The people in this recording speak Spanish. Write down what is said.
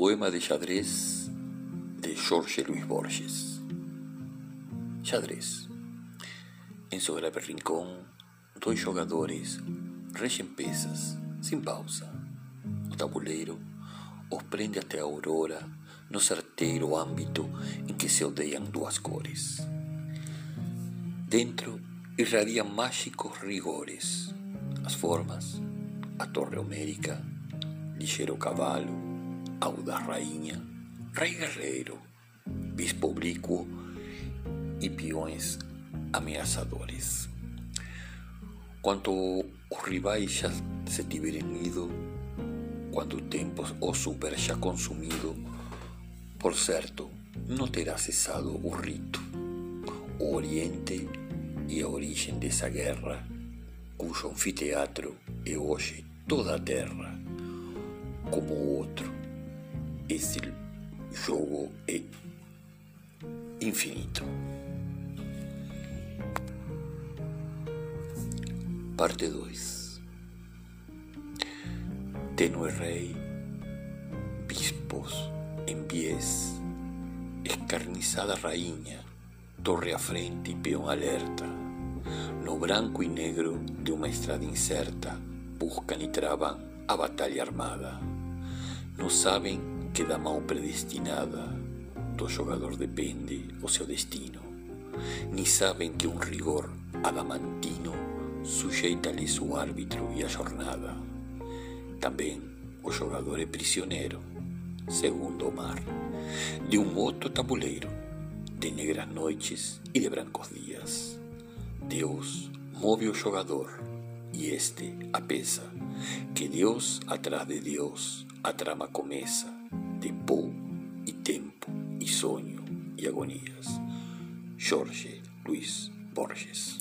Poema de xadrez de Jorge Luis Borges. Xadrez. Em seu grave dois jogadores regem peças, sem pausa. O tabuleiro os prende até a aurora no certeiro âmbito em que se odeiam duas cores. Dentro irradiam mágicos rigores, as formas, a torre homérica, ligeiro cavalo, audaz rainha, rei guerreiro, bispo oblíquo e peões ameaçadores. Quando os rivais já se tiverem ido, quando o tempo os super já consumido, por certo, não terá cessado o rito, o Oriente e a origem dessa guerra, cujo anfiteatro é hoje toda a terra, como o outro esse jogo é infinito. Parte 2 Tenue rei, bispos em viés, escarnizada rainha, torre à frente e peão alerta. No branco e negro de uma estrada incerta, buscam e travam a batalha armada. Não sabem que da mão predestinada do jogador depende o seu destino. Ni sabem que um rigor adamantino sujeita-lhes o árbitro e a jornada. Também o jogador é prisioneiro, segundo mar, de um outro tabuleiro, de negras noites e de brancos dias. Deus move o jogador e este a pesa, que Deus atrás de Deus a trama começa agonias. Jorge Luis Borges